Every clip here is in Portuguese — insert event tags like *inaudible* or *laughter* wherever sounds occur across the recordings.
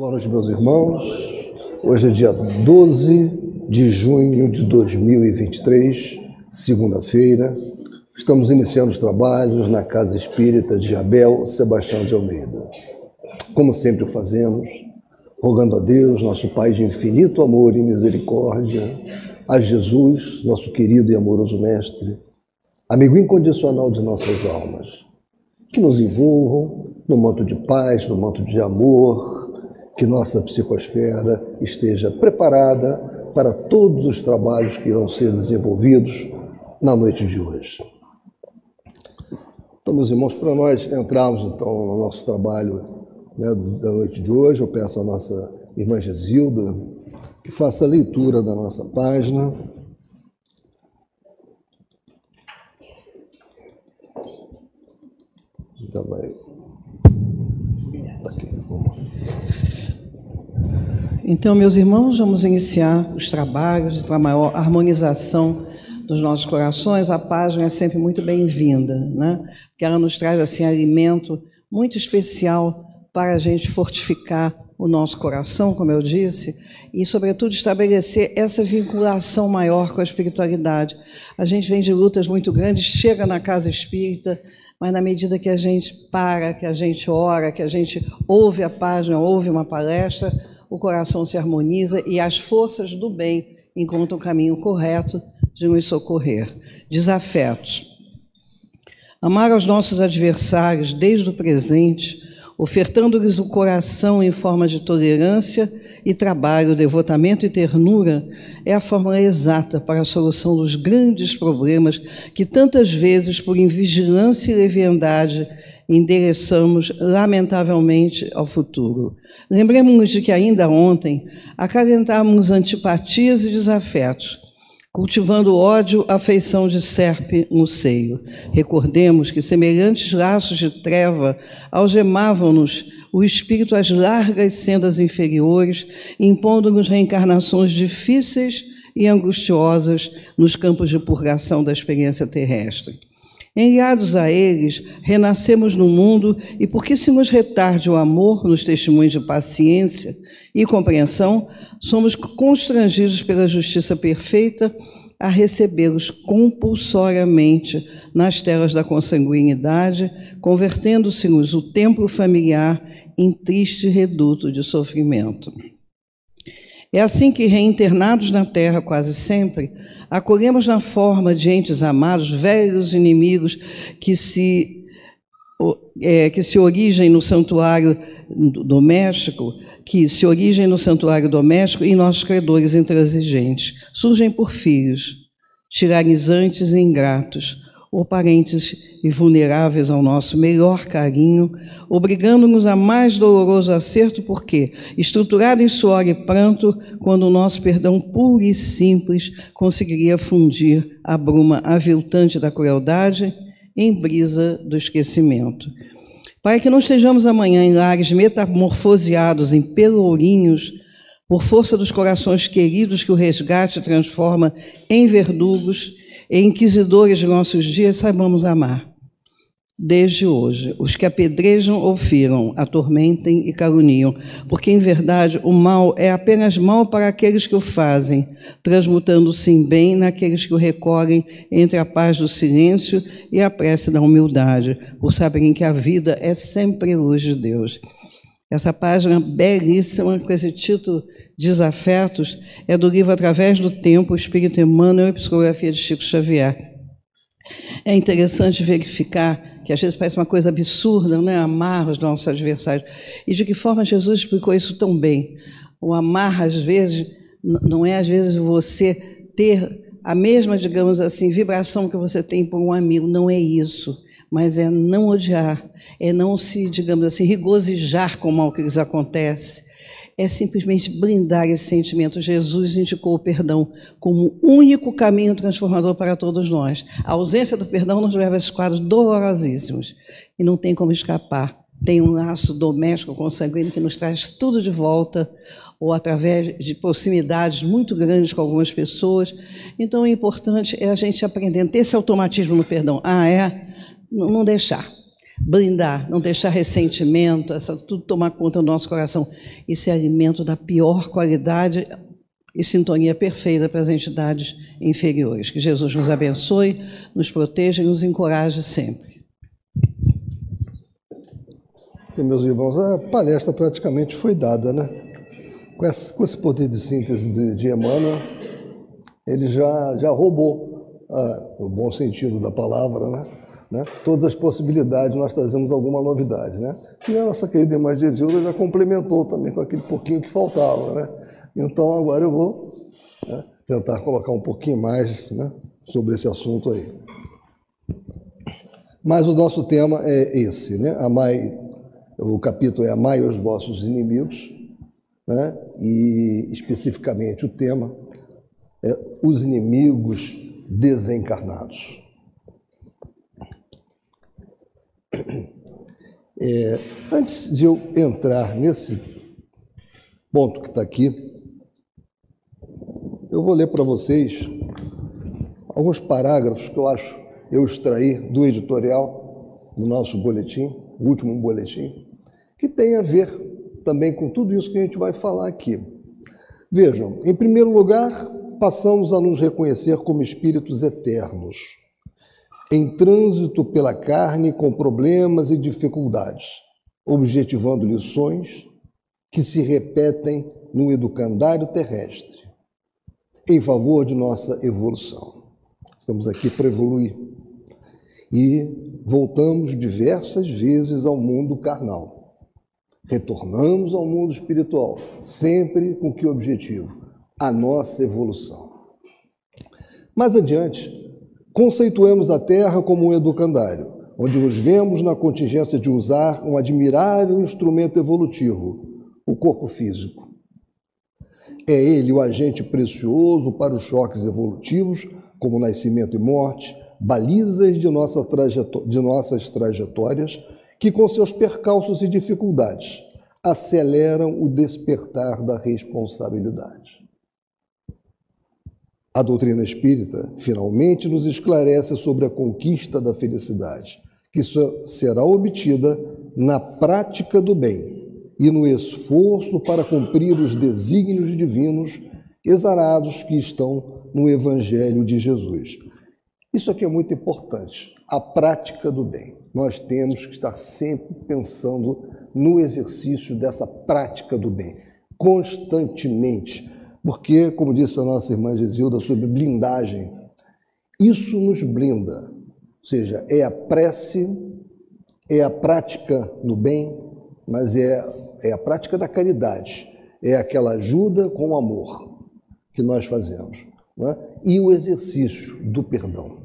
Boa noite, meus irmãos. Hoje é dia 12 de junho de 2023, segunda-feira. Estamos iniciando os trabalhos na Casa Espírita de Abel Sebastião de Almeida. Como sempre o fazemos, rogando a Deus, nosso Pai de infinito amor e misericórdia, a Jesus, nosso querido e amoroso Mestre, amigo incondicional de nossas almas, que nos envolvam no manto de paz, no manto de amor, que nossa psicosfera esteja preparada para todos os trabalhos que irão ser desenvolvidos na noite de hoje. Então, meus irmãos, para nós entrarmos então no nosso trabalho né, da noite de hoje, eu peço à nossa irmã Gesilda que faça a leitura da nossa página. Então vai. Tá aqui, vamos. Então, meus irmãos, vamos iniciar os trabalhos para maior harmonização dos nossos corações. A página é sempre muito bem-vinda, né? Porque ela nos traz assim alimento muito especial para a gente fortificar o nosso coração, como eu disse, e, sobretudo, estabelecer essa vinculação maior com a espiritualidade. A gente vem de lutas muito grandes, chega na casa espírita, mas na medida que a gente para, que a gente ora, que a gente ouve a página, ouve uma palestra, o coração se harmoniza e as forças do bem encontram o caminho correto de nos socorrer. Desafetos. Amar aos nossos adversários desde o presente, ofertando-lhes o coração em forma de tolerância e trabalho, devotamento e ternura, é a fórmula exata para a solução dos grandes problemas que tantas vezes, por invigilância e leviandade, endereçamos, lamentavelmente, ao futuro. Lembremos-nos de que ainda ontem acalentávamos antipatias e desafetos, cultivando ódio, afeição de serpe no seio. Recordemos que semelhantes laços de treva algemavam-nos o espírito às largas sendas inferiores, impondo-nos reencarnações difíceis e angustiosas nos campos de purgação da experiência terrestre. Enviados a eles, renascemos no mundo e, porque se nos retarde o amor nos testemunhos de paciência e compreensão, somos constrangidos pela justiça perfeita a recebê-los compulsoriamente nas telas da consanguinidade, convertendo-se-nos o templo familiar em triste reduto de sofrimento. É assim que, reinternados na terra quase sempre, acolhemos na forma de entes amados, velhos inimigos que se, é, que se origem no santuário doméstico, que se origem no santuário doméstico e nossos credores intransigentes. Surgem por filhos, tiranizantes e ingratos, ou parentes e vulneráveis ao nosso melhor carinho, obrigando-nos a mais doloroso acerto, porque, estruturado em suor e pranto, quando o nosso perdão puro e simples conseguiria fundir a bruma aviltante da crueldade em brisa do esquecimento. Para que não estejamos amanhã em lares metamorfoseados em pelourinhos, por força dos corações queridos que o resgate transforma em verdugos, inquisidores de nossos dias, saibamos amar. Desde hoje, os que apedrejam ou firam, atormentem e caluniam, porque em verdade o mal é apenas mal para aqueles que o fazem, transmutando-se em bem naqueles que o recorrem entre a paz do silêncio e a prece da humildade, por saberem que a vida é sempre luz de Deus. Essa página belíssima, com esse título Desafetos, é do livro Através do Tempo, Espírito Emmanuel e Psicografia de Chico Xavier. É interessante verificar que às vezes parece uma coisa absurda, né? amar os nossos adversários. E de que forma Jesus explicou isso tão bem. O amar, às vezes, não é às vezes você ter a mesma, digamos assim, vibração que você tem por um amigo, não é isso mas é não odiar, é não se, digamos assim, regozijar com o mal que lhes acontece, é simplesmente brindar esse sentimento. Jesus indicou o perdão como único caminho transformador para todos nós. A ausência do perdão nos leva a esses quadros dolorosíssimos e não tem como escapar. Tem um laço doméstico consanguíneo que nos traz tudo de volta, ou através de proximidades muito grandes com algumas pessoas. Então, o importante é a gente aprender a ter esse automatismo no perdão. Ah, é? Não deixar. blindar, não deixar ressentimento, essa, tudo tomar conta do nosso coração. Isso é alimento da pior qualidade e sintonia perfeita para as entidades inferiores. Que Jesus nos abençoe, nos proteja e nos encoraje sempre. E, meus irmãos, a palestra praticamente foi dada, né? Com esse, esse poder de síntese de, de Emmanuel, ele já, já roubou, ah, no bom sentido da palavra, né? Né? Todas as possibilidades, nós trazemos alguma novidade, né? E a nossa querida irmã Gesilda já complementou também com aquele pouquinho que faltava, né? Então, agora eu vou né, tentar colocar um pouquinho mais né, sobre esse assunto aí. Mas o nosso tema é esse, né? Amai, o capítulo é Amai os vossos inimigos, né? E especificamente o tema é os inimigos desencarnados. É, antes de eu entrar nesse ponto que está aqui, eu vou ler para vocês alguns parágrafos que eu acho eu extraí do editorial do nosso boletim, o último boletim, que tem a ver também com tudo isso que a gente vai falar aqui. Vejam, em primeiro lugar, passamos a nos reconhecer como espíritos eternos, em trânsito pela carne com problemas e dificuldades, objetivando lições que se repetem no educandário terrestre em favor de nossa evolução. Estamos aqui para evoluir. E voltamos diversas vezes ao mundo carnal. Retornamos ao mundo espiritual, sempre com que objetivo? A nossa evolução. Mais adiante, conceituemos a Terra como um educandário, onde nos vemos na contingência de usar um admirável instrumento evolutivo, o corpo físico é ele o agente precioso para os choques evolutivos, como nascimento e morte, balizas de, nossa de nossas trajetórias, que com seus percalços e dificuldades aceleram o despertar da responsabilidade. A doutrina espírita finalmente nos esclarece sobre a conquista da felicidade, que será obtida na prática do bem e no esforço para cumprir os desígnios divinos exarados que estão no Evangelho de Jesus. Isso aqui é muito importante, a prática do bem. Nós temos que estar sempre pensando no exercício dessa prática do bem, constantemente, porque, como disse a nossa irmã Gesilda sobre blindagem, isso nos blinda, ou seja, é a prece, é a prática no bem, mas é é a prática da caridade, é aquela ajuda com amor que nós fazemos. É? E o exercício do perdão,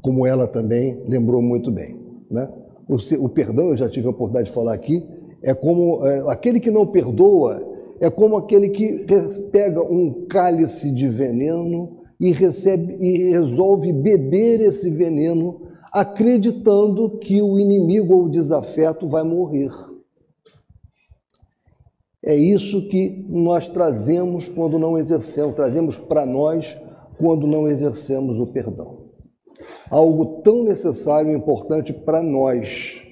como ela também lembrou muito bem. Né? O, o, perdão, eu já tive a oportunidade de falar aqui, é como é, aquele que não perdoa, é como aquele que pega um cálice de veneno e recebe e resolve beber esse veneno, acreditando que o inimigo ou o desafeto vai morrer. É isso que nós trazemos quando não exercemos, trazemos para nós quando não exercemos o perdão. Algo tão necessário e importante para nós.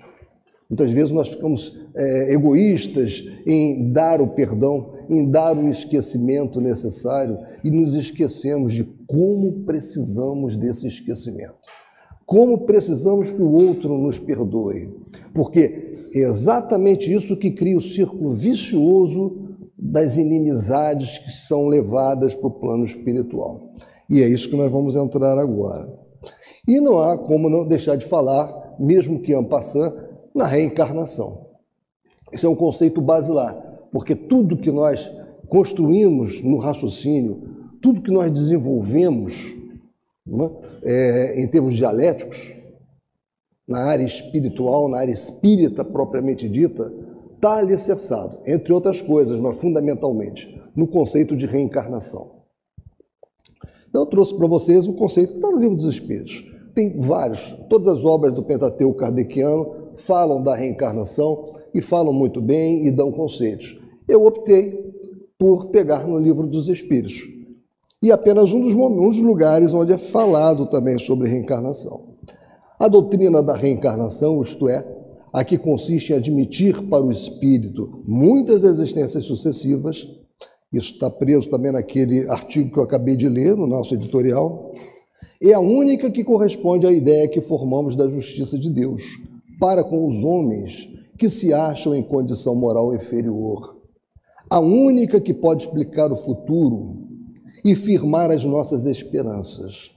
Muitas vezes nós ficamos é, egoístas em dar o perdão, em dar o esquecimento necessário e nos esquecemos de como precisamos desse esquecimento. Como precisamos que o outro nos perdoe. Porque exatamente isso que cria o círculo vicioso das inimizades que são levadas para o plano espiritual. E é isso que nós vamos entrar agora. E não há como não deixar de falar, mesmo que en passant, na reencarnação. Esse é um conceito basilar, porque tudo que nós construímos no raciocínio, tudo que nós desenvolvemos é, em termos dialéticos, na área espiritual, na área espírita propriamente dita, está alicerçado, entre outras coisas, mas fundamentalmente, no conceito de reencarnação. Então, eu trouxe para vocês o conceito que está no Livro dos Espíritos. Tem vários, todas as obras do Pentateuco kardeciano falam da reencarnação e falam muito bem e dão conceitos. Eu optei por pegar no Livro dos Espíritos. E apenas um dos, um dos lugares onde é falado também sobre reencarnação. A doutrina da reencarnação, isto é, a que consiste em admitir para o espírito muitas existências sucessivas, isso está preso também naquele artigo que eu acabei de ler no nosso editorial, é a única que corresponde à ideia que formamos da justiça de Deus para com os homens que se acham em condição moral inferior. A única que pode explicar o futuro e firmar as nossas esperanças,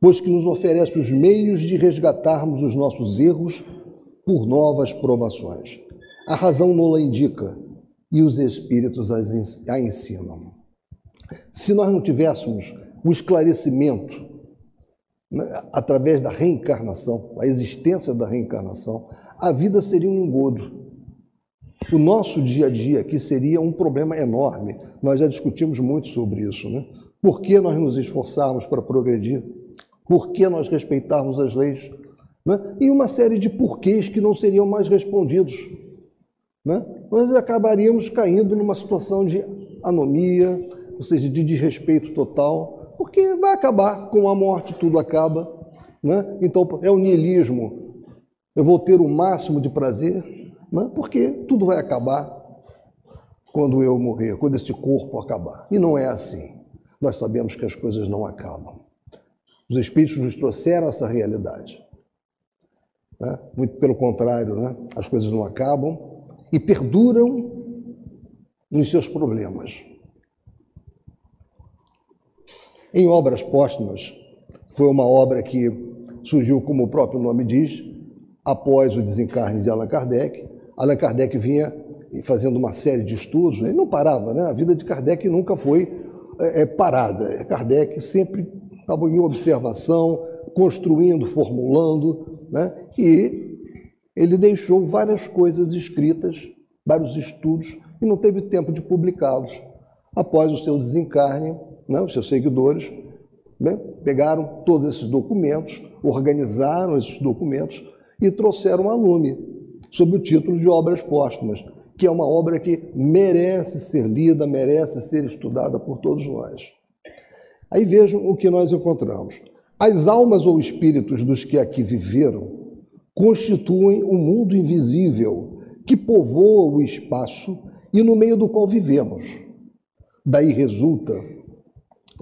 pois que nos oferece os meios de resgatarmos os nossos erros por novas provações. A razão não a indica e os espíritos a ensinam. Se nós não tivéssemos o esclarecimento através da reencarnação, a existência da reencarnação, a vida seria um engodo. O nosso dia a dia aqui seria um problema enorme. Nós já discutimos muito sobre isso, né? Por que nós nos esforçarmos para progredir? Por que nós respeitarmos as leis? Né? E uma série de porquês que não seriam mais respondidos. Né? Nós acabaríamos caindo numa situação de anomia, ou seja, de desrespeito total, porque vai acabar com a morte, tudo acaba. Né? Então é o niilismo. Eu vou ter o máximo de prazer, né? porque tudo vai acabar quando eu morrer, quando esse corpo acabar. E não é assim. Nós sabemos que as coisas não acabam. Os Espíritos nos trouxeram essa realidade. Né? Muito pelo contrário, né? as coisas não acabam e perduram nos seus problemas. Em Obras Póstumas, foi uma obra que surgiu, como o próprio nome diz, após o desencarne de Allan Kardec. Allan Kardec vinha fazendo uma série de estudos, ele não parava, né? a vida de Kardec nunca foi é, é parada. Kardec sempre estava em observação, construindo, formulando, né? e ele deixou várias coisas escritas, vários estudos, e não teve tempo de publicá-los. Após o seu desencarne, né, os seus seguidores né, pegaram todos esses documentos, organizaram esses documentos e trouxeram a lume, sob o título de Obras Póstumas, que é uma obra que merece ser lida, merece ser estudada por todos nós. Aí vejam o que nós encontramos. As almas ou espíritos dos que aqui viveram constituem o um mundo invisível que povoa o espaço e no meio do qual vivemos. Daí resulta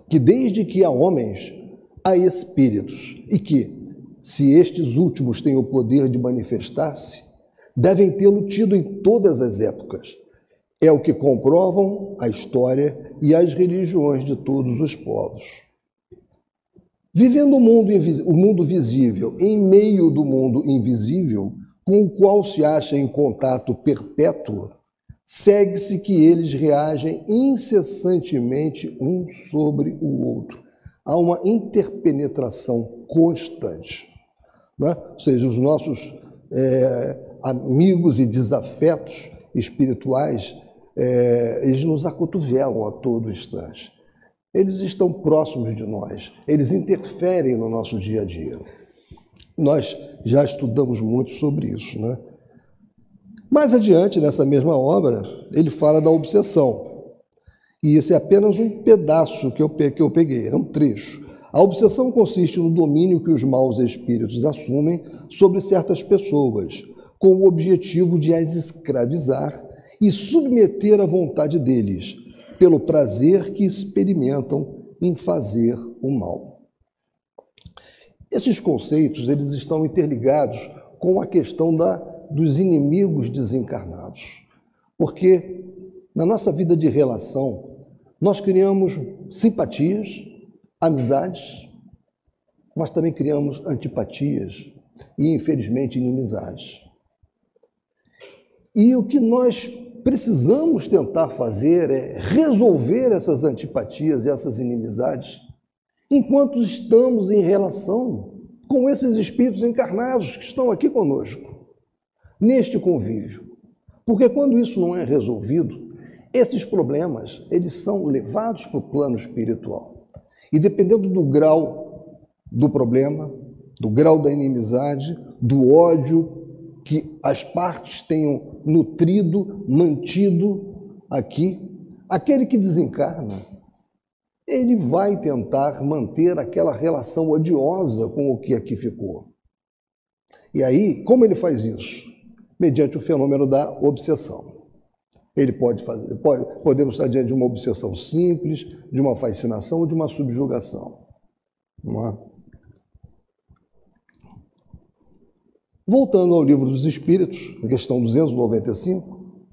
que, desde que há homens, há espíritos, e que, se estes últimos têm o poder de manifestar-se, devem tê-lo tido em todas as épocas. É o que comprovam a história e as religiões de todos os povos. Vivendo o mundo, o mundo visível em meio do mundo invisível, com o qual se acha em contato perpétuo, segue-se que eles reagem incessantemente um sobre o outro. Há uma interpenetração constante. Né? Ou seja, os nossos é, amigos e desafetos espirituais, é, eles nos acotovelam a todo instante eles estão próximos de nós, eles interferem no nosso dia a dia. Nós já estudamos muito sobre isso, né? Mais adiante, nessa mesma obra, ele fala da obsessão. E esse é apenas um pedaço que eu, que eu peguei, é um trecho. A obsessão consiste no domínio que os maus espíritos assumem sobre certas pessoas, com o objetivo de as escravizar e submeter à vontade deles, pelo prazer que experimentam em fazer o mal. Esses conceitos eles estão interligados com a questão da, dos inimigos desencarnados, porque na nossa vida de relação nós criamos simpatias, amizades, mas também criamos antipatias e infelizmente inimizades. E o que nós precisamos tentar fazer é resolver essas antipatias e essas inimizades enquanto estamos em relação com esses espíritos encarnados que estão aqui conosco, neste convívio. Porque quando isso não é resolvido, esses problemas, eles são levados para o plano espiritual. E dependendo do grau do problema, do grau da inimizade, do ódio que as partes tenham nutrido, mantido aqui. Aquele que desencarna, ele vai tentar manter aquela relação odiosa com o que aqui ficou. E aí, como ele faz isso? Mediante o fenômeno da obsessão. Ele pode fazer, pode, podemos estar diante de uma obsessão simples, de uma fascinação ou de uma subjugação. Não é? Voltando ao livro dos Espíritos, questão 295,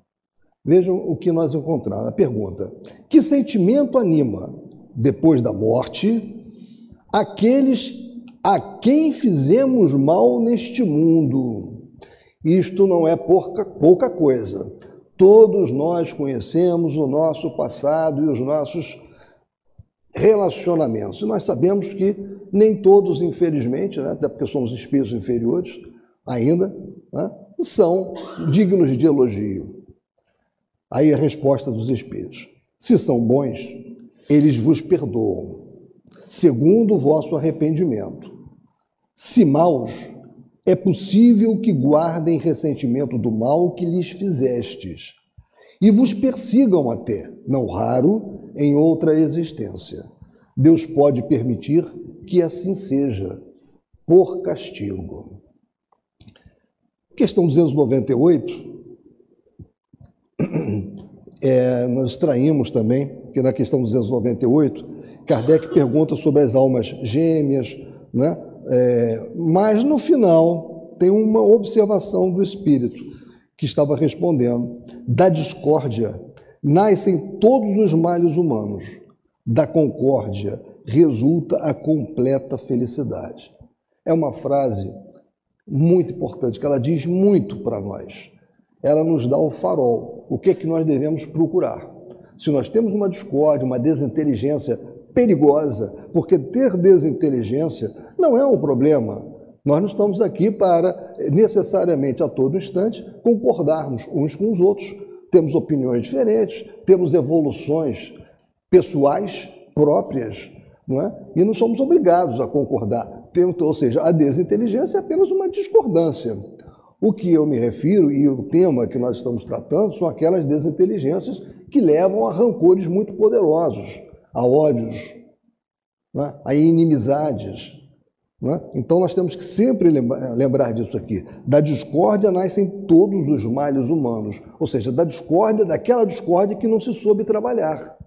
vejam o que nós encontramos. A pergunta: Que sentimento anima, depois da morte, aqueles a quem fizemos mal neste mundo? Isto não é pouca, pouca coisa. Todos nós conhecemos o nosso passado e os nossos relacionamentos. E nós sabemos que nem todos, infelizmente, né, até porque somos espíritos inferiores ainda, né, são dignos de elogio. Aí a resposta dos espíritos: se são bons, eles vos perdoam, segundo o vosso arrependimento. Se maus, é possível que guardem ressentimento do mal que lhes fizestes e vos persigam até, não raro, em outra existência. Deus pode permitir que assim seja, por castigo. Questão 298, é, *clears throat* nós extraímos também, que na questão 298, Kardec pergunta sobre as almas gêmeas, né? É, mas no final tem uma observação do espírito que estava respondendo: da discórdia nascem todos os males humanos, da concórdia resulta a completa felicidade. É uma frase muito importante, que ela diz muito para nós. Ela nos dá o farol, o que é que nós devemos procurar. Se nós temos uma discórdia, uma desinteligência perigosa, porque ter desinteligência não é um problema. Nós não estamos aqui para necessariamente a todo instante concordarmos uns com os outros. Temos opiniões diferentes, temos evoluções pessoais próprias, não é? E não somos obrigados a concordar. Ou seja, a desinteligência é apenas uma discordância. O que eu me refiro e o tema que nós estamos tratando são aquelas desinteligências que levam a rancores muito poderosos, a ódios, é? a inimizades. É? Então nós temos que sempre lembrar disso aqui. Da discórdia nascem todos os males humanos, ou seja, da discórdia, daquela discórdia que não se soube trabalhar,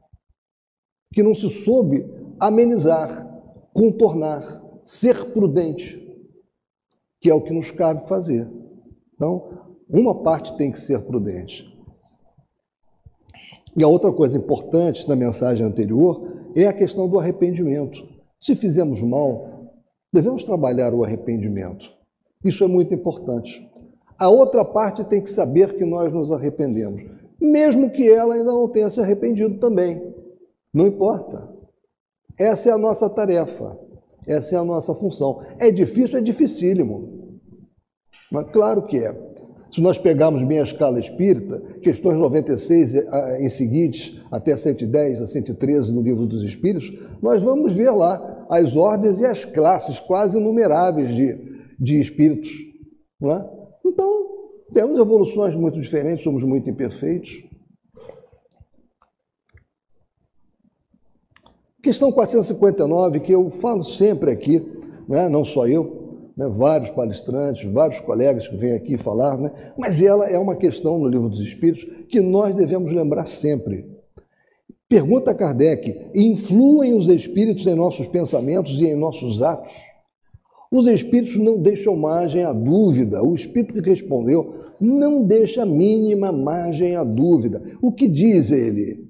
que não se soube amenizar, contornar ser prudente, que é o que nos cabe fazer. Então, uma parte tem que ser prudente. E a outra coisa importante na mensagem anterior é a questão do arrependimento. Se fizemos mal, devemos trabalhar o arrependimento. Isso é muito importante. A outra parte tem que saber que nós nos arrependemos, mesmo que ela ainda não tenha se arrependido também. Não importa. Essa é a nossa tarefa. Essa é a nossa função. É difícil, é dificílimo. Mas claro que é. Se nós pegarmos bem a escala espírita, questões 96 eh, em seguinte, até 110 a 113 no livro dos Espíritos, nós vamos ver lá as ordens e as classes quase numeráveis de, de espíritos. É? Então, temos evoluções muito diferentes, somos muito imperfeitos. Questão 459, que eu falo sempre aqui, não só eu, né? vários palestrantes, vários colegas que vêm aqui falar, né? mas ela é uma questão no Livro dos Espíritos que nós devemos lembrar sempre. Pergunta Kardec: influem os espíritos em nossos pensamentos e em nossos atos? Os espíritos não deixam margem à dúvida. O espírito que respondeu não deixa mínima margem à dúvida. O que diz ele?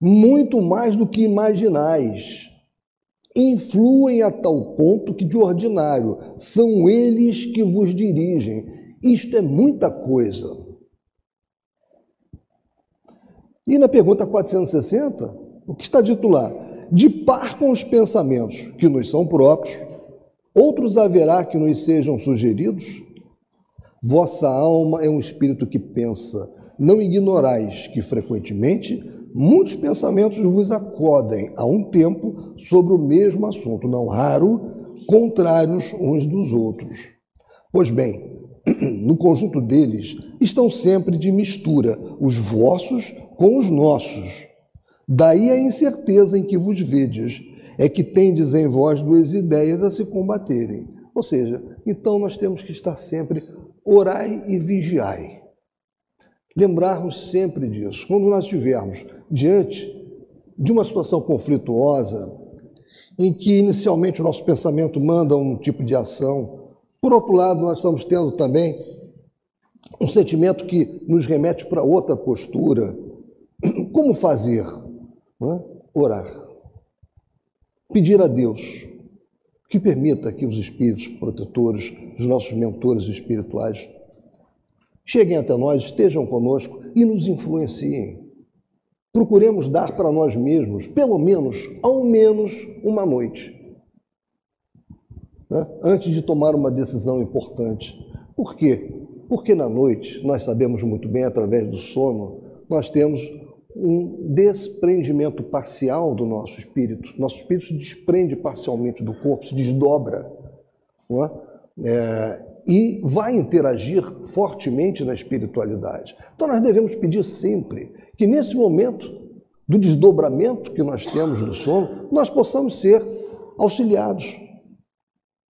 muito mais do que imaginais. Influem a tal ponto que, de ordinário, são eles que vos dirigem. Isto é muita coisa. E na pergunta 460, o que está dito lá? De par com os pensamentos que nos são próprios, outros haverá que nos sejam sugeridos? Vossa alma é um espírito que pensa. Não ignorais que frequentemente muitos pensamentos vos acodem a um tempo sobre o mesmo assunto, não raro, contrários uns dos outros. Pois bem, *clears throat* no conjunto deles estão sempre de mistura os vossos com os nossos. Daí a incerteza em que vos vedes, é que tendes em vós duas ideias a se combaterem. Ou seja, Então nós temos que estar sempre orai e vigiai. Lembrarmos sempre disso. Quando nós estivermos diante de uma situação conflituosa, em que inicialmente o nosso pensamento manda um tipo de ação, por outro lado, nós estamos tendo também um sentimento que nos remete para outra postura. *clears throat* Como fazer? Orar. Pedir a Deus que permita que os espíritos protetores, os nossos mentores espirituais, cheguem até nós, estejam conosco e nos influenciem. Procuremos dar para nós mesmos, pelo menos, ao menos, uma noite, né? antes de tomar uma decisão importante. Por quê? Porque na noite, nós sabemos muito bem, através do sono, nós temos um desprendimento parcial do nosso espírito. Nosso espírito se desprende parcialmente do corpo, se desdobra. Não é? É, e vai interagir fortemente na espiritualidade. Então nós devemos pedir sempre que nesse momento do desdobramento que nós temos no sono, nós possamos ser auxiliados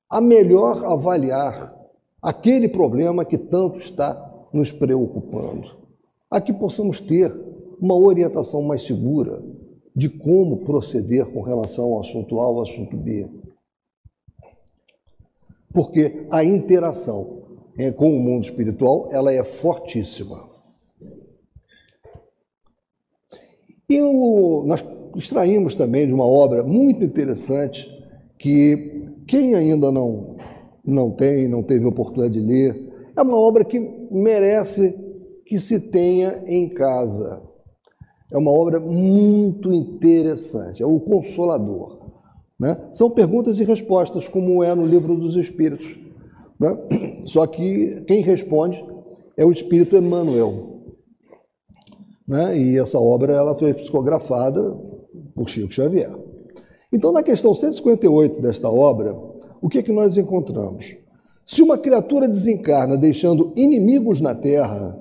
a melhor avaliar aquele problema que tanto está nos preocupando, a que possamos ter uma orientação mais segura de como proceder com relação ao assunto A ou assunto B porque a interação é, com o mundo espiritual ela é fortíssima. E o, nós extraímos também de uma obra muito interessante que quem ainda não, não tem, não teve oportunidade de ler, é uma obra que merece que se tenha em casa. É uma obra muito interessante, é o Consolador. Né? São perguntas e respostas, como é no livro dos Espíritos. Né? *clears throat* Só que quem responde é o Espírito Emmanuel. Né? E essa obra ela foi psicografada por Chico Xavier. Então, na questão 158 desta obra, o que, é que nós encontramos? Se uma criatura desencarna deixando inimigos na Terra,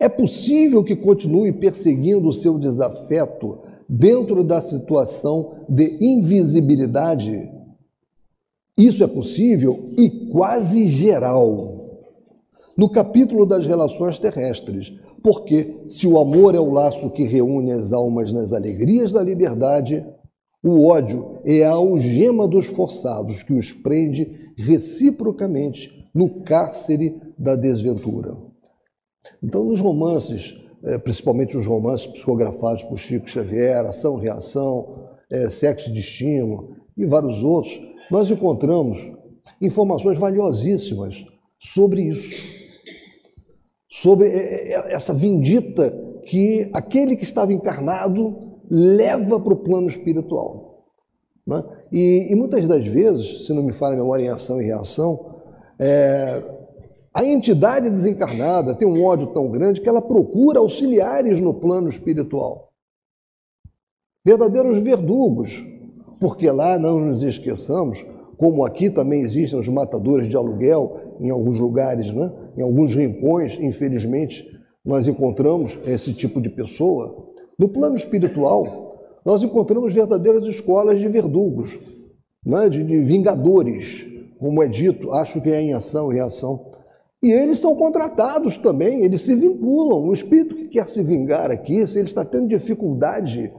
é possível que continue perseguindo o seu desafeto dentro da situação de invisibilidade, isso é possível e quase geral. No capítulo das relações terrestres, porque se o amor é o laço que reúne as almas nas alegrias da liberdade, o ódio é a algema dos forçados que os prende reciprocamente no cárcere da desventura. Então, nos romances principalmente os romances psicografados por Chico Xavier, Ação Reação, é, Sexo e Destino e vários outros, nós encontramos informações valiosíssimas sobre isso, sobre é, é, essa vindita que aquele que estava encarnado leva para o plano espiritual. Né? E, e, muitas das vezes, se não me falha a memória em ação e reação, é, a entidade desencarnada tem um ódio tão grande que ela procura auxiliares no plano espiritual. Verdadeiros verdugos, porque lá não nos esqueçamos, como aqui também existem os matadores de aluguel em alguns lugares, né? em alguns rincões, infelizmente, nós encontramos esse tipo de pessoa. No plano espiritual, nós encontramos verdadeiras escolas de verdugos, né? de, de vingadores, como é dito, acho que é em ação e reação. E eles são contratados também, eles se vinculam. O espírito que quer se vingar aqui, se ele está tendo dificuldade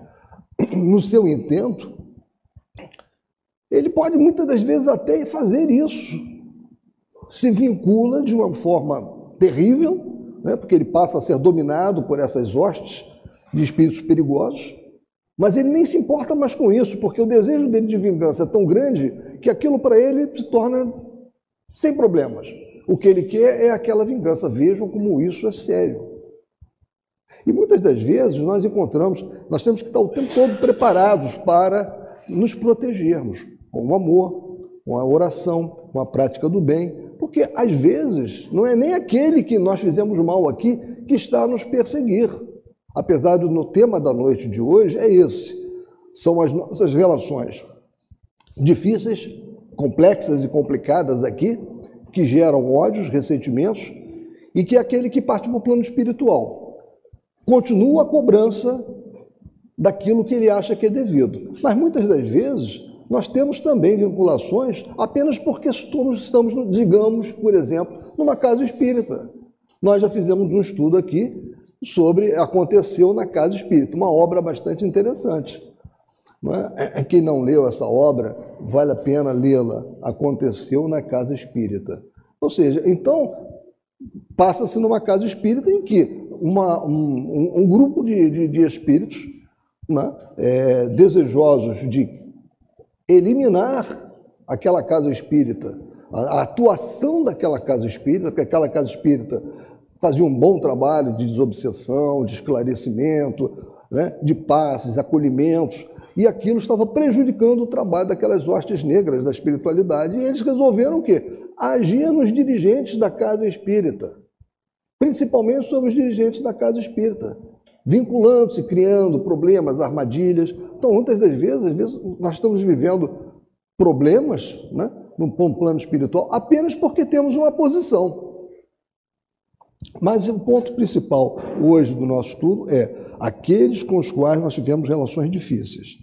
*clears throat* no seu intento, ele pode muitas das vezes até fazer isso. Se vincula de uma forma terrível, né, porque ele passa a ser dominado por essas hostes de espíritos perigosos, mas ele nem se importa mais com isso, porque o desejo dele de vingança é tão grande que aquilo para ele se torna sem problemas. O que ele quer é aquela vingança. Vejam como isso é sério. E muitas das vezes nós encontramos, nós temos que estar o tempo todo preparados para nos protegermos com o amor, com a oração, com a prática do bem, porque às vezes não é nem aquele que nós fizemos mal aqui que está a nos perseguir. Apesar do tema da noite de hoje é esse. São as nossas relações difíceis, complexas e complicadas aqui, que geram ódios, ressentimentos, e que é aquele que parte para o plano espiritual. Continua a cobrança daquilo que ele acha que é devido. Mas muitas das vezes nós temos também vinculações apenas porque estamos, digamos, por exemplo, numa casa espírita. Nós já fizemos um estudo aqui sobre Aconteceu na Casa Espírita, uma obra bastante interessante. É? é, é quem não leu essa obra, vale a pena lê-la. Aconteceu na Casa Espírita. Ou seja, então, passa-se numa casa espírita em que uma, um, um, grupo de, de, de espíritos né, é, desejosos de eliminar aquela casa espírita, a, a atuação daquela casa espírita, porque aquela casa espírita fazia um bom trabalho de desobsessão, de esclarecimento, né, de passes, acolhimentos, e aquilo estava prejudicando o trabalho daquelas hostes negras da espiritualidade, e eles resolveram o quê? Agir nos dirigentes da casa espírita, principalmente sobre os dirigentes da casa espírita, vinculando-se, criando problemas, armadilhas. Então, muitas das vezes, às vezes, nós estamos vivendo problemas, né, num plano espiritual, apenas porque temos uma posição. Mas o ponto principal hoje do nosso estudo é aqueles com os quais nós tivemos relações difíceis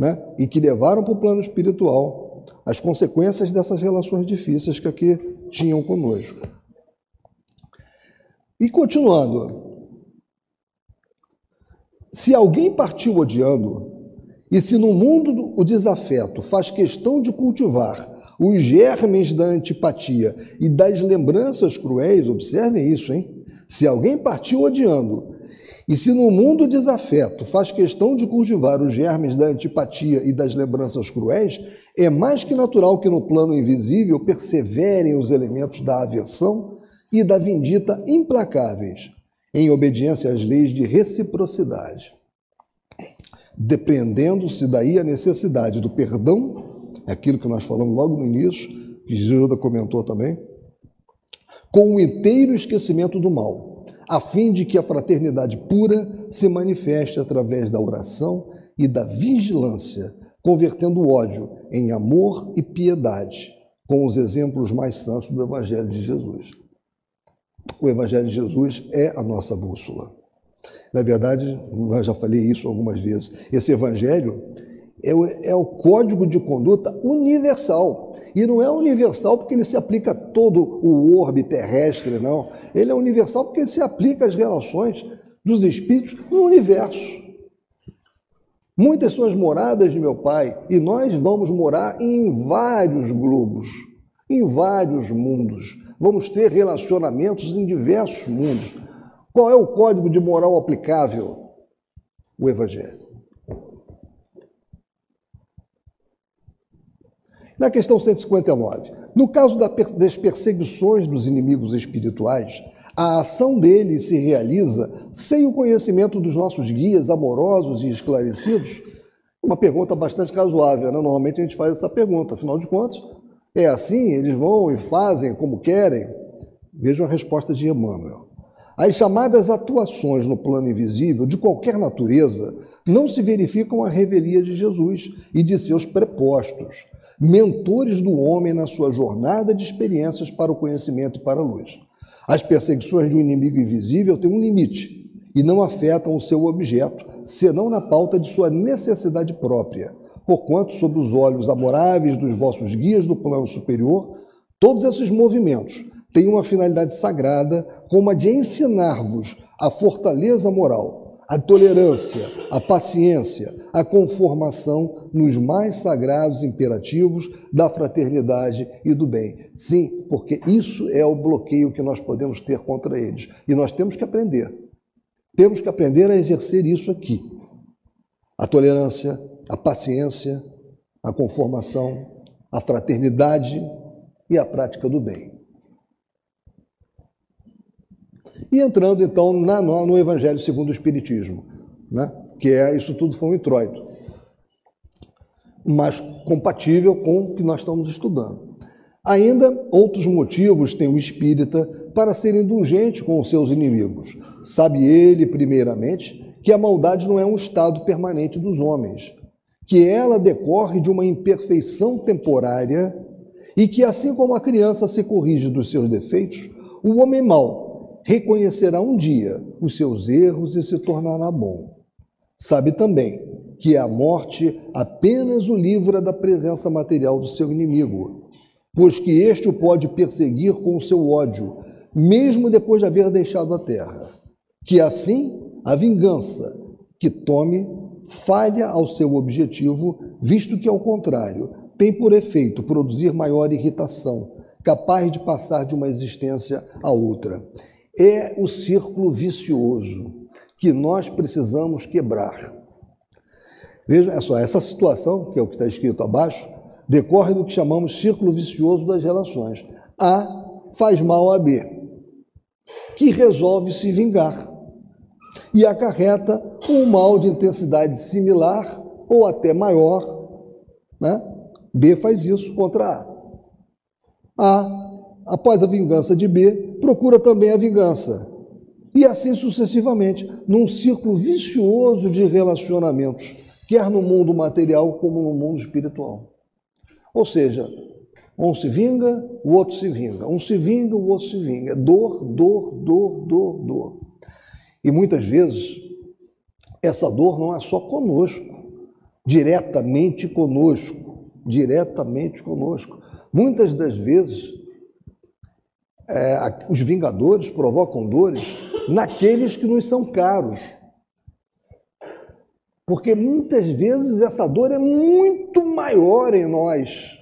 né? e que levaram para o plano espiritual as consequências dessas relações difíceis que aqui tinham conosco. E continuando, se alguém partiu odiando, e se no mundo o desafeto faz questão de cultivar os germes da antipatia e das lembranças cruéis, observem isso, hein? Se alguém partiu odiando, e se no mundo desafeto faz questão de cultivar os germes da antipatia e das lembranças cruéis, é mais que natural que no plano invisível perseverem os elementos da aversão e da vindita implacáveis, em obediência às leis de reciprocidade. Depreendendo-se daí a necessidade do perdão é aquilo que nós falamos logo no início, que Judas comentou também, com o inteiro esquecimento do mal, a fim de que a fraternidade pura se manifeste através da oração e da vigilância, convertendo o ódio em amor e piedade, com os exemplos mais santos do Evangelho de Jesus. O Evangelho de Jesus é a nossa bússola. Na verdade, eu já falei isso algumas vezes. Esse Evangelho é o, é o código de conduta universal. E não é universal porque ele se aplica a todo o orbe terrestre, não. Ele é universal porque ele se aplica às relações dos espíritos no universo. Muitas são as moradas de meu Pai, e nós vamos morar em vários globos, em vários mundos. Vamos ter relacionamentos em diversos mundos. Qual é o código de moral aplicável? O Evangelho. Na questão 159, no caso das perseguições dos inimigos espirituais, a ação deles se realiza sem o conhecimento dos nossos guias amorosos e esclarecidos? Uma pergunta bastante razoável, né? Normalmente a gente faz essa pergunta, afinal de contas, é assim, eles vão e fazem como querem? Vejam a resposta de Emmanuel. As chamadas atuações no plano invisível, de qualquer natureza, não se verificam à revelia de Jesus e de seus prepostos mentores do homem na sua jornada de experiências para o conhecimento e para a luz. As perseguições do inimigo invisível têm um limite e não afetam o seu objeto, senão na pauta de sua necessidade própria, porquanto, sob os olhos amoráveis dos vossos guias do plano superior, todos esses movimentos têm uma finalidade sagrada, como a de ensinar-vos a fortaleza moral a tolerância, a paciência, a conformação nos mais sagrados imperativos da fraternidade e do bem. Sim, porque isso é o bloqueio que nós podemos ter contra eles. E nós temos que aprender. Temos que aprender a exercer isso aqui. A tolerância, a paciência, a conformação, a fraternidade e a prática do bem. E entrando então na, no Evangelho segundo o Espiritismo, né? que é isso tudo foi um introito, mas compatível com o que nós estamos estudando. Ainda outros motivos tem o espírita para ser indulgente com os seus inimigos. Sabe ele, primeiramente, que a maldade não é um estado permanente dos homens, que ela decorre de uma imperfeição temporária e que, assim como a criança se corrige dos seus defeitos, o homem mau reconhecerá um dia os seus erros e se tornará bom. Sabe também que a morte apenas o livra da presença material do seu inimigo, pois que este o pode perseguir com o seu ódio, mesmo depois de haver deixado a terra. Que assim a vingança que tome falha ao seu objetivo, visto que, ao contrário, tem por efeito produzir maior irritação, capaz de passar de uma existência a outra. É o círculo vicioso que nós precisamos quebrar. Veja é só, essa situação, que é o que está escrito abaixo, decorre do que chamamos círculo vicioso das relações. A faz mal a B, que resolve se vingar e acarreta um mal de intensidade similar ou até maior. Né? B faz isso contra A. A, após a vingança de B, procura também a vingança. E assim sucessivamente, num círculo vicioso de relacionamentos, quer no mundo material como no mundo espiritual. Ou seja, um se vinga, o outro se vinga. Um se vinga, o outro se vinga. Dor, dor, dor, dor, dor. E muitas vezes, essa dor não é só conosco, diretamente conosco, diretamente conosco. Muitas das vezes, é, os vingadores provocam dores naqueles que nos são caros. Porque muitas vezes essa dor é muito maior em nós.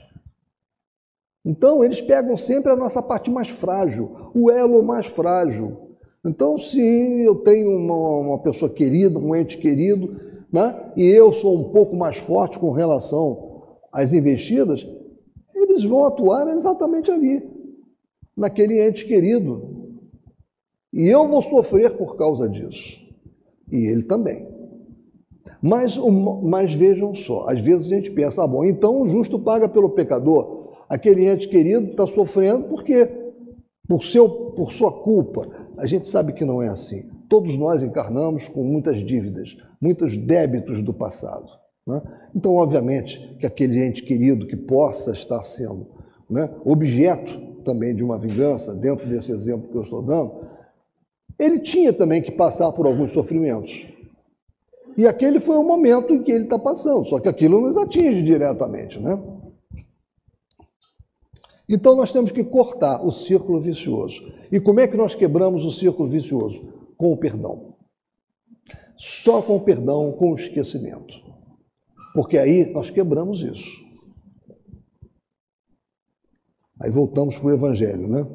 Então, eles pegam sempre a nossa parte mais frágil, o elo mais frágil. Então, se eu tenho uma, uma pessoa querida, um ente querido, né, e eu sou um pouco mais forte com relação às investidas, eles vão atuar exatamente ali, naquele ente querido. E eu vou sofrer por causa disso. E ele também. Mas, mas vejam só, às vezes a gente pensa, ah, bom, então o justo paga pelo pecador. Aquele ente querido está sofrendo porque por, seu, por sua culpa. A gente sabe que não é assim. Todos nós encarnamos com muitas dívidas, muitos débitos do passado. Né? Então, obviamente, que aquele ente querido que possa estar sendo né, objeto também de uma vingança, dentro desse exemplo que eu estou dando, ele tinha também que passar por alguns sofrimentos. E aquele foi o momento em que ele está passando, só que aquilo nos atinge diretamente, né? Então nós temos que cortar o círculo vicioso. E como é que nós quebramos o círculo vicioso? Com o perdão. Só com o perdão, com o esquecimento. Porque aí nós quebramos isso. Aí voltamos para o Evangelho, né?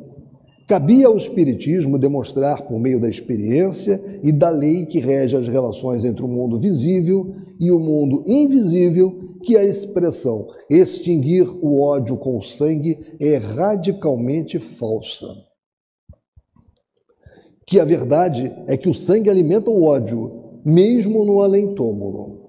Cabia ao Espiritismo demonstrar, por meio da experiência e da lei que rege as relações entre o mundo visível e o mundo invisível, que a expressão extinguir o ódio com o sangue é radicalmente falsa. Que a verdade é que o sangue alimenta o ódio, mesmo no além-túmulo.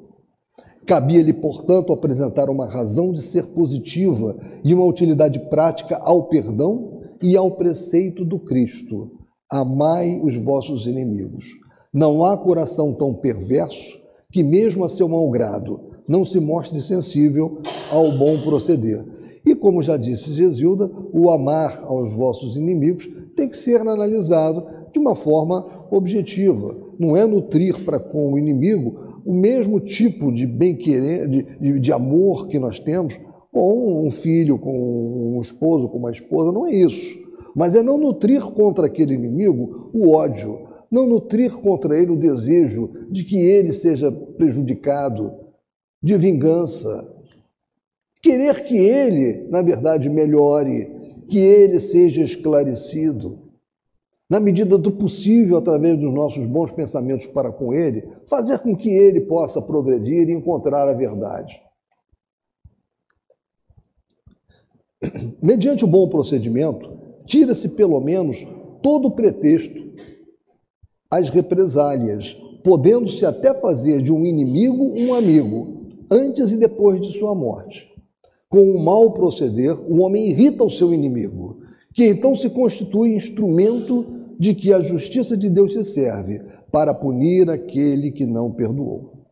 Cabia-lhe, portanto, apresentar uma razão de ser positiva e uma utilidade prática ao perdão e ao preceito do Cristo: amai os vossos inimigos. Não há coração tão perverso que, mesmo a seu mau grado, não se mostre sensível ao bom proceder. E como já disse Gesilda, o amar aos vossos inimigos tem que ser analisado de uma forma objetiva. Não é nutrir para com o inimigo o mesmo tipo de bem-querer, de, de, de, amor que nós temos com um filho, com um esposo, com uma esposa, não é isso. Mas é não nutrir contra aquele inimigo o ódio, não nutrir contra ele o desejo de que ele seja prejudicado, de vingança. Querer que ele, na verdade, melhore, que ele seja esclarecido na medida do possível, através dos nossos bons pensamentos para com Ele, fazer com que Ele possa progredir e encontrar a verdade. *clears throat* Mediante o bom procedimento, tira-se pelo menos todo o pretexto às represálias, podendo-se até fazer de um inimigo um amigo, antes e depois de sua morte. Com o mal proceder, o homem irrita o seu inimigo, que então se constitui instrumento de que a justiça de Deus se serve para punir aquele que não perdoou.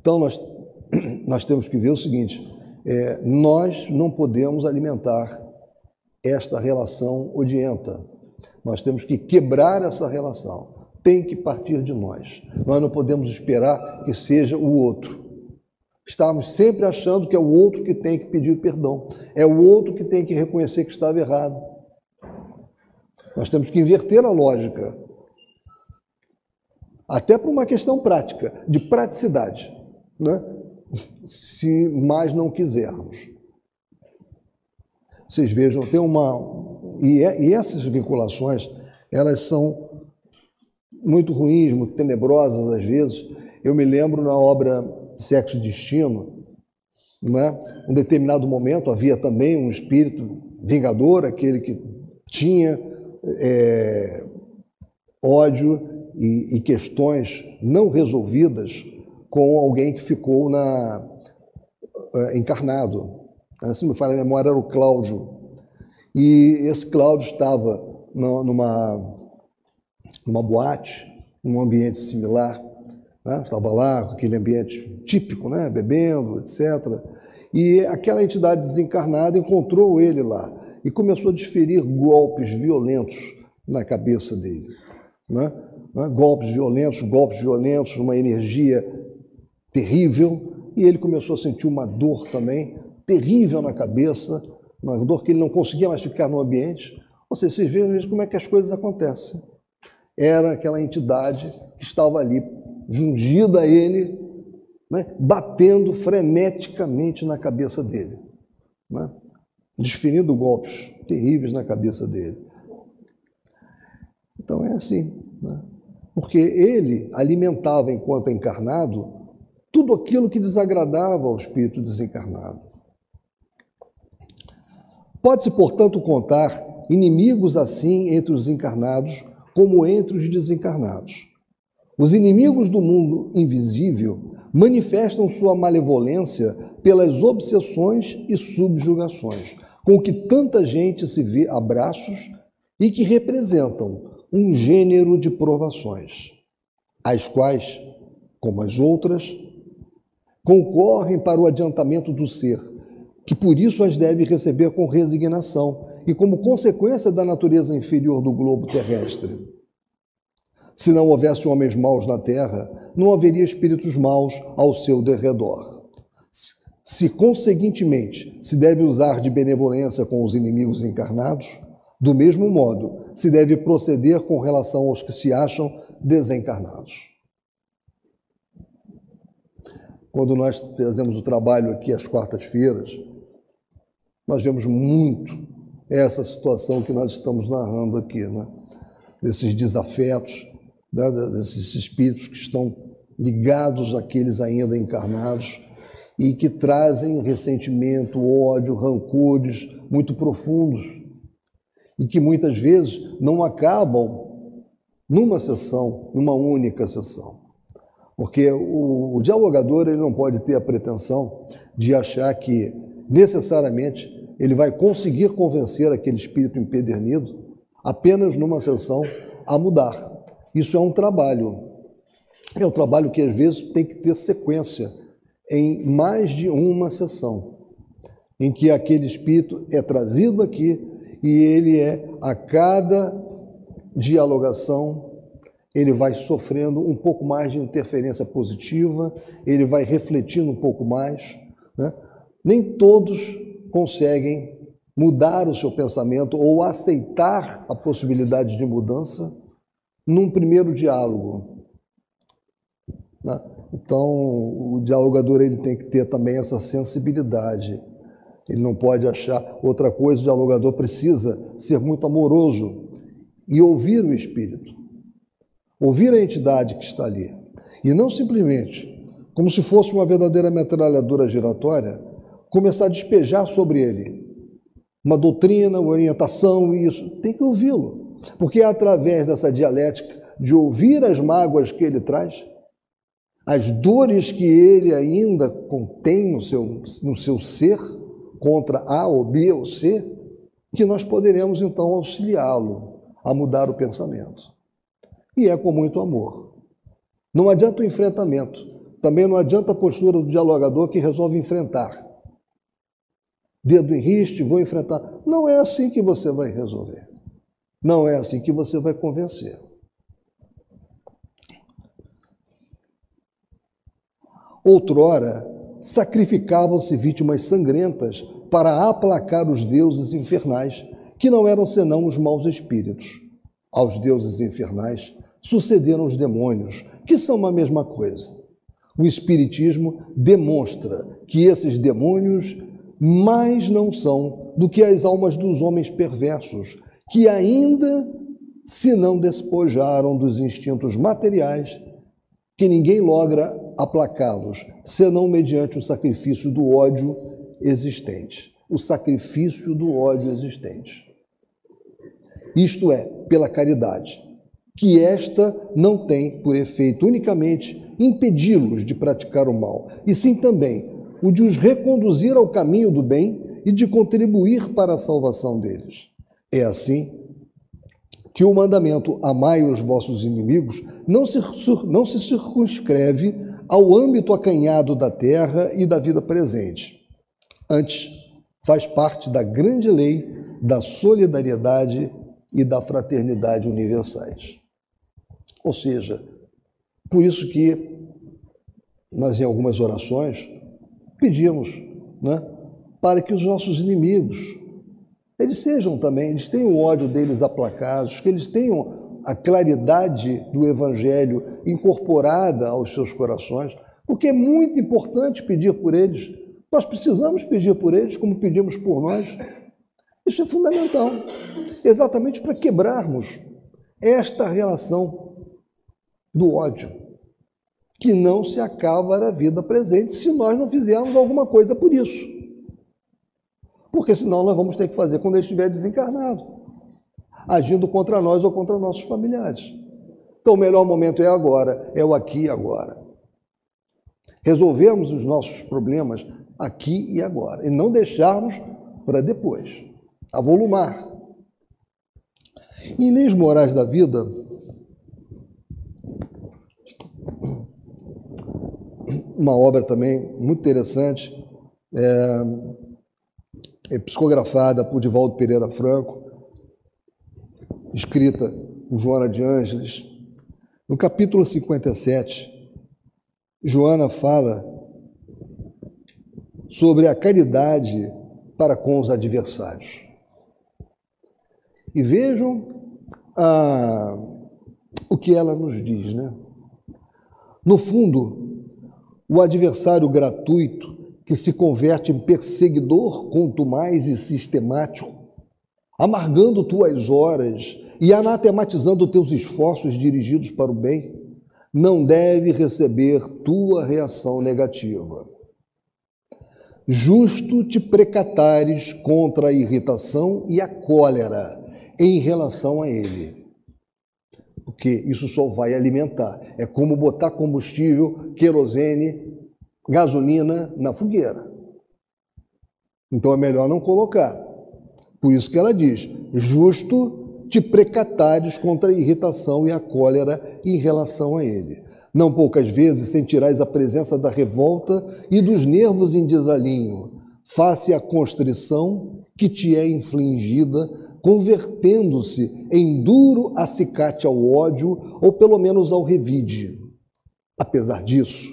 Então, nós, *clears throat* nós temos que ver o seguinte: é, nós não podemos alimentar esta relação odienta. Nós temos que quebrar essa relação. tem que partir de nós. Nós não podemos esperar que seja o outro. Estamos sempre achando que é o outro que tem que pedir perdão, é o outro que tem que reconhecer que estava errado. Nós temos que inverter a lógica. Até por uma questão prática, de praticidade, né? se mais não quisermos. Vocês vejam, tem uma. E, é, e essas vinculações, elas são muito ruins, muito tenebrosas às vezes. Eu me lembro na obra Sexo e Destino, né? um determinado momento havia também um espírito vingador, aquele que tinha é, ódio e, e, questões não resolvidas com alguém que ficou na, é, encarnado. Se me fala a memória, era o Cláudio. E esse Cláudio estava numa, numa boate, num ambiente similar, né? estava lá com aquele ambiente típico, né? bebendo, etc. E aquela entidade desencarnada encontrou ele lá e começou a desferir golpes violentos na cabeça dele. Né? né? Golpes violentos, golpes violentos, uma energia terrível, e ele começou a sentir uma dor também terrível na cabeça, uma dor que ele não conseguia mais ficar no ambiente. Ou seja, vocês vejam como é que as coisas acontecem. Era aquela entidade que estava ali, jungida a ele, né, batendo freneticamente na cabeça dele. Né? Desferindo golpes terríveis na cabeça dele. Então é assim, né? porque ele alimentava, enquanto encarnado, tudo aquilo que desagradava ao espírito desencarnado. Pode-se, portanto, contar inimigos assim entre os encarnados como entre os desencarnados. Os inimigos do mundo invisível manifestam sua malevolência pelas obsessões e subjugações, com que tanta gente se vê a braços e que representam um gênero de provações, as quais, como as outras, concorrem para o adiantamento do ser, que por isso as deve receber com resignação e como consequência da natureza inferior do globo terrestre. Se não houvesse homens maus na terra, não haveria espíritos maus ao seu derredor. Se, conseguintemente, se deve usar de benevolência com os inimigos encarnados, do mesmo modo, se deve proceder com relação aos que se acham desencarnados. Quando nós fazemos o trabalho aqui às quartas-feiras, nós vemos muito essa situação que nós estamos narrando aqui, né? desses desafetos, né? desses espíritos que estão ligados àqueles ainda encarnados e que trazem ressentimento, ódio, rancores muito profundos e que muitas vezes não acabam numa sessão, numa única sessão. Porque o, o dialogador ele não pode ter a pretensão de achar que necessariamente ele vai conseguir convencer aquele espírito empedernido apenas numa sessão a mudar. Isso é um trabalho. É um trabalho que às vezes tem que ter sequência em mais de uma sessão, em que aquele espírito é trazido aqui e ele é, a cada dialogação, ele vai sofrendo um pouco mais de interferência positiva, ele vai refletindo um pouco mais. Né? Nem todos conseguem mudar o seu pensamento ou aceitar a possibilidade de mudança num primeiro diálogo. Né? Então, o dialogador ele tem que ter também essa sensibilidade. Ele não pode achar outra coisa, o dialogador precisa ser muito amoroso e ouvir o espírito. Ouvir a entidade que está ali. E não simplesmente, como se fosse uma verdadeira metralhadora giratória, começar a despejar sobre ele uma doutrina, uma orientação, isso. Tem que ouvi-lo. Porque é através dessa dialética de ouvir as mágoas que ele traz, as dores que ele ainda contém no seu, no seu ser, contra A ou B ou C, que nós poderemos então auxiliá-lo a mudar o pensamento. E é com muito amor. Não adianta o enfrentamento, também não adianta a postura do dialogador que resolve enfrentar. Dedo em riste, vou enfrentar. Não é assim que você vai resolver. Não é assim que você vai convencer. Outrora, sacrificavam-se vítimas sangrentas para aplacar os deuses infernais, que não eram senão os maus espíritos. Aos deuses infernais sucederam os demônios, que são a mesma coisa. O Espiritismo demonstra que esses demônios mais não são do que as almas dos homens perversos, que ainda se não despojaram dos instintos materiais, que ninguém logra aplacá-los, senão mediante o sacrifício do ódio existente. O sacrifício do ódio existente. Isto é, pela caridade, que esta não tem por efeito unicamente impedi-los de praticar o mal, e sim também o de os reconduzir ao caminho do bem e de contribuir para a salvação deles. É assim que o mandamento amai os vossos inimigos não se, não se circunscreve ao âmbito acanhado da terra e da vida presente. Antes, faz parte da grande lei da solidariedade e da fraternidade universais. Ou seja, por isso que nós, em algumas orações, pedimos né, para que os nossos inimigos, eles sejam também, eles tenham o ódio deles aplacados, que eles tenham a claridade do Evangelho incorporada aos seus corações, porque é muito importante pedir por eles. Nós precisamos pedir por eles, como pedimos por nós. Isso é fundamental, exatamente para quebrarmos esta relação do ódio que não se acaba na vida presente se nós não fizermos alguma coisa por isso. Porque senão nós vamos ter que fazer quando ele estiver desencarnado, agindo contra nós ou contra nossos familiares. Então o melhor momento é agora, é o aqui e agora. Resolvermos os nossos problemas aqui e agora e não deixarmos para depois. Avolumar. Em Leis Morais da Vida, uma obra também muito interessante, é, é psicografada por Divaldo Pereira Franco, escrita por Joana de Ângeles. No capítulo 57, Joana fala sobre a caridade para com os adversários. E vejam ah, o que ela nos diz, né? No fundo, o adversário gratuito, que se converte em perseguidor contumaz e sistemático, amargando tuas horas e anatematizando teus esforços dirigidos para o bem, não deve receber tua reação negativa. Justo te precatares contra a irritação e a cólera em relação a ele porque isso só vai alimentar. É como botar combustível, querosene, gasolina na fogueira. Então é melhor não colocar. Por isso que ela diz: justo te precatares contra a irritação e a cólera em relação a ele. Não poucas vezes sentirás a presença da revolta e dos nervos em desalinho, face à constrição que te é infligida convertendo-se em duro acicate ao ódio ou pelo menos ao revide. Apesar disso,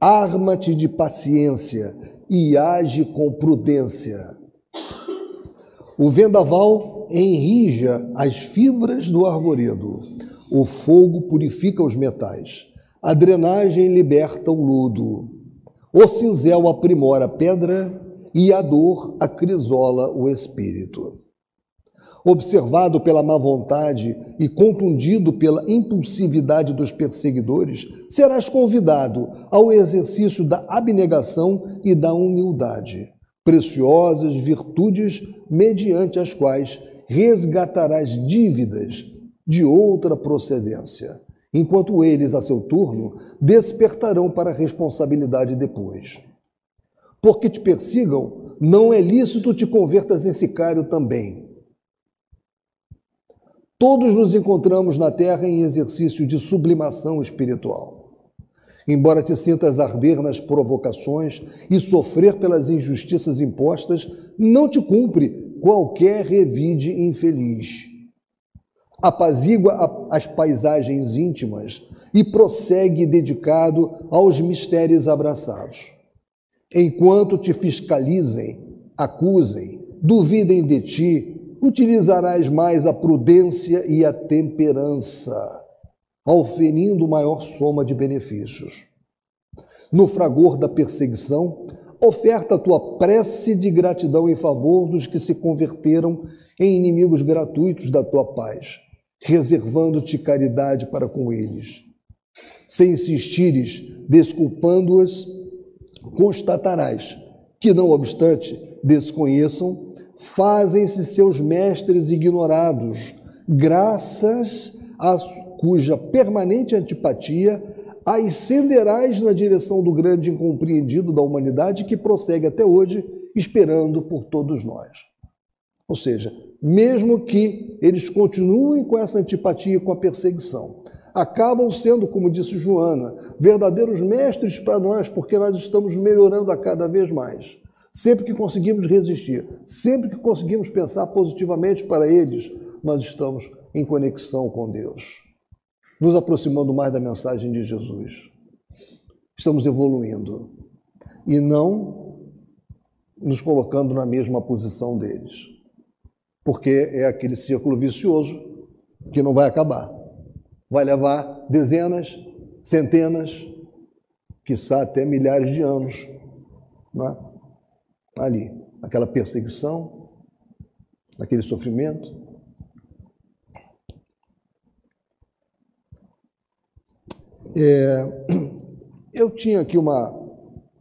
arma-te de paciência e age com prudência. O vendaval enrija as fibras do arvoredo, o fogo purifica os metais, a drenagem liberta o lodo, o cinzel aprimora a pedra e a dor acrisola o espírito. Observado pela má vontade e contundido pela impulsividade dos perseguidores, serás convidado ao exercício da abnegação e da humildade, preciosas virtudes mediante as quais resgatarás dívidas de outra procedência, enquanto eles, a seu turno, despertarão para a responsabilidade depois. Porque te persigam, não é lícito te convertas em sicário também Todos nos encontramos na Terra em exercício de sublimação espiritual. Embora te sintas arder nas provocações e sofrer pelas injustiças impostas, não te cumpre qualquer revide infeliz. Apazigua as paisagens íntimas e prossegue dedicado aos mistérios abraçados. Enquanto te fiscalizem, acusem, duvidem de ti, utilizarás mais a prudência e a temperança, auferindo maior soma de benefícios. No fragor da perseguição, oferta a tua prece de gratidão em favor dos que se converteram em inimigos gratuitos da tua paz, reservando-te caridade para com eles. Se insistires, desculpando-os, constatarás que, não obstante desconheçam, fazem-se seus mestres ignorados, graças a cuja permanente antipatia ascenderás na direção do grande incompreendido da humanidade que prossegue até hoje esperando por todos nós. Ou seja, mesmo que eles continuem com essa antipatia, com a perseguição, acabam sendo, como disse Joana, verdadeiros mestres para nós, porque nós estamos melhorando a cada vez mais. Sempre que conseguimos resistir, sempre que conseguimos pensar positivamente para eles, nós estamos em conexão com Deus nos aproximando mais da mensagem de Jesus. Estamos evoluindo e não nos colocando na mesma posição deles, porque é aquele círculo vicioso que não vai acabar. Vai levar dezenas, centenas, quiçá até milhares de anos né? ali, aquela perseguição, aquele sofrimento. É, eu tinha aqui uma.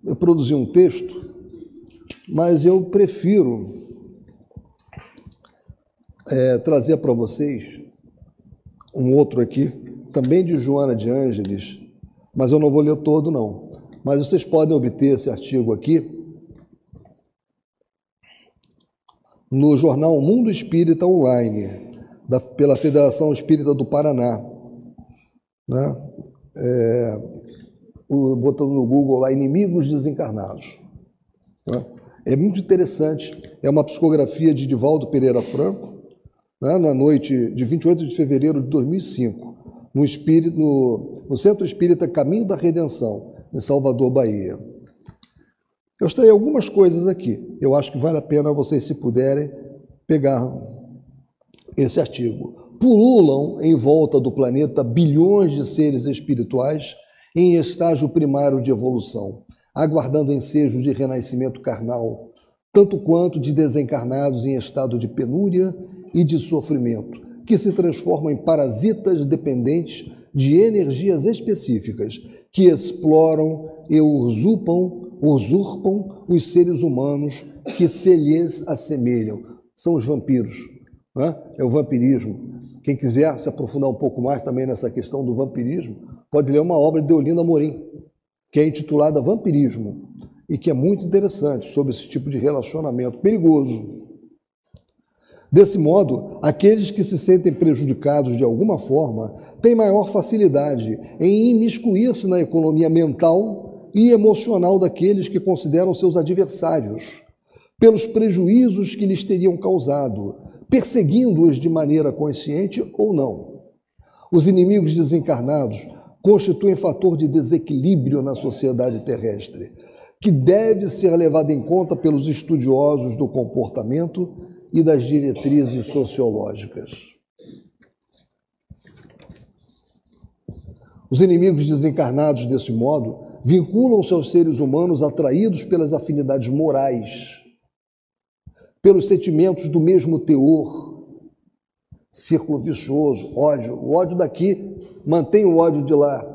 Eu produzi um texto, mas eu prefiro é, trazer para vocês um outro aqui, também de Joana de Ângeles, mas eu não vou ler todo, não. Mas vocês podem obter esse artigo aqui no jornal Mundo Espírita Online, da, pela Federação Espírita do Paraná. Né? É, o, botando no Google lá, inimigos desencarnados. Né? É muito interessante, é uma psicografia de Divaldo Pereira Franco, né, na noite de 28 de fevereiro de 2005, no, espírito, no, no Centro Espírita Caminho da Redenção, em Salvador, Bahia. Eu estarei algumas coisas aqui. Eu acho que vale a pena vocês, se puderem, pegar esse artigo pululam em volta do planeta bilhões de seres espirituais em estágio primário de evolução, aguardando ensejos de renascimento carnal, tanto quanto de desencarnados em estado de penúria e de sofrimento, que se transformam em parasitas dependentes de energias específicas que exploram e usurpam, usurpam os seres humanos que se lhes assemelham. São os vampiros, né? é o vampirismo. Quem quiser se aprofundar um pouco mais também nessa questão do vampirismo, pode ler uma obra de Olinda Morim, que é intitulada Vampirismo, e que é muito interessante sobre esse tipo de relacionamento perigoso. Desse modo, aqueles que se sentem prejudicados de alguma forma têm maior facilidade em imiscuir-se na economia mental e emocional daqueles que consideram seus adversários, pelos prejuízos que lhes teriam causado, perseguindo-os de maneira consciente ou não. Os inimigos desencarnados constituem fator de desequilíbrio na sociedade terrestre, que deve ser levado em conta pelos estudiosos do comportamento e das diretrizes sociológicas. Os inimigos desencarnados, desse modo, vinculam seus seres humanos atraídos pelas afinidades morais pelos sentimentos do mesmo teor. Círculo vicioso, ódio. O ódio daqui mantém o ódio de lá.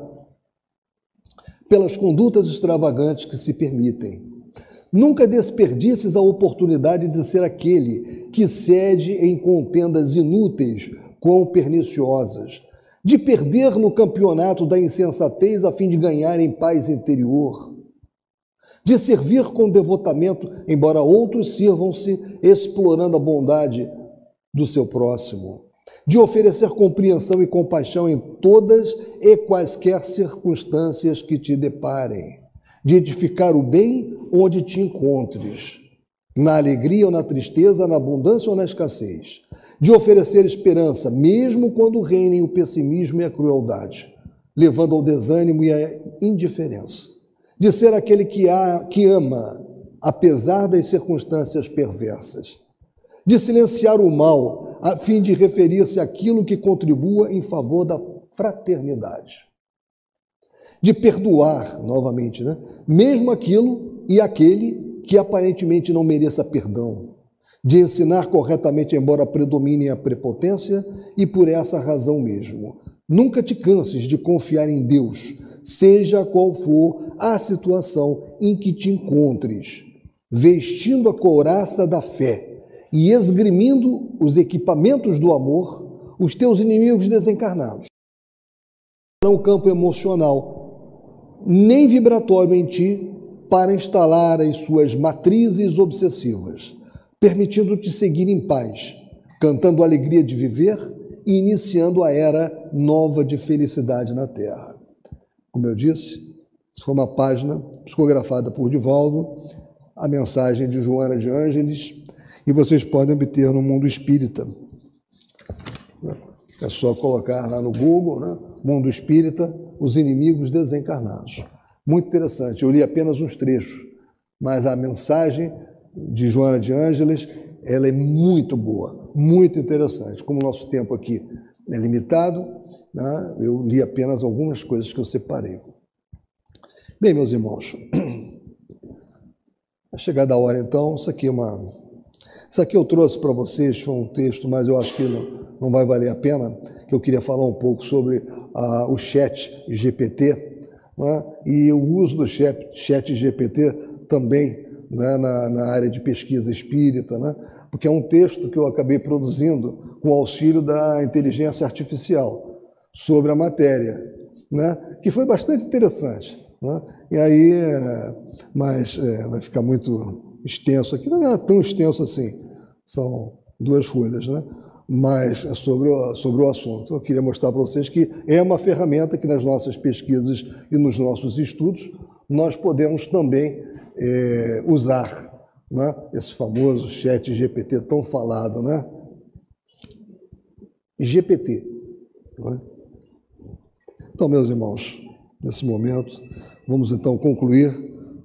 Pelas condutas extravagantes que se permitem. Nunca desperdices a oportunidade de ser aquele que cede em contendas inúteis, quão perniciosas, de perder no campeonato da insensatez a fim de ganhar em paz interior de servir com devotamento, embora outros sirvam-se explorando a bondade do seu próximo, de oferecer compreensão e compaixão em todas e quaisquer circunstâncias que te deparem, de edificar o bem onde te encontres, na alegria ou na tristeza, na abundância ou na escassez, de oferecer esperança, mesmo quando reinem o pessimismo e a crueldade, levando ao desânimo e à indiferença, de ser aquele que, há, que ama, apesar das circunstâncias perversas, de silenciar o mal, a fim de referir-se àquilo que contribua em favor da fraternidade, de perdoar, novamente, né? mesmo aquilo e aquele que aparentemente não mereça perdão, de ensinar corretamente, embora predomine a prepotência, e por essa razão mesmo. Nunca te canses de confiar em Deus, seja qual for a situação em que te encontres, vestindo a couraça da fé e esgrimindo os equipamentos do amor, os teus inimigos desencarnados. Não campo emocional, nem vibratório em ti, para instalar as suas matrizes obsessivas permitindo-te seguir em paz, cantando a alegria de viver e iniciando a era nova de felicidade na Terra. Como eu disse, foi uma página psicografada por Divaldo, a mensagem de Joana de Ângeles, e vocês podem obter no Mundo Espírita. É só colocar lá no Google, né? Mundo Espírita, os inimigos desencarnados. Muito interessante. Eu li apenas uns trechos, mas a mensagem de Joana de Ângeles, ela é muito boa, muito interessante. Como o nosso tempo aqui é limitado, né, eu li apenas algumas coisas que eu separei. Bem, meus irmãos, *clears throat* chegada a hora então, isso aqui é uma. Isso aqui eu trouxe para vocês, foi um texto, mas eu acho que não, não vai valer a pena, que eu queria falar um pouco sobre ah, o chat GPT né, e o uso do chat, chat GPT também né, na, na, área de pesquisa espírita, né, porque é um texto que eu acabei produzindo com auxílio da inteligência artificial sobre a matéria, né, que foi bastante interessante. Né, e aí, é, mas é, vai ficar muito extenso aqui, não é tão extenso assim, são duas folhas, né? mas é sobre o, sobre o assunto. Eu queria mostrar para vocês que é uma ferramenta que nas nossas pesquisas e nos nossos estudos nós podemos também é, usar né, esse famoso chat GPT tão falado, né? GPT. Então, meus irmãos, nesse momento, vamos então concluir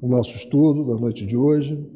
o nosso estudo da noite de hoje.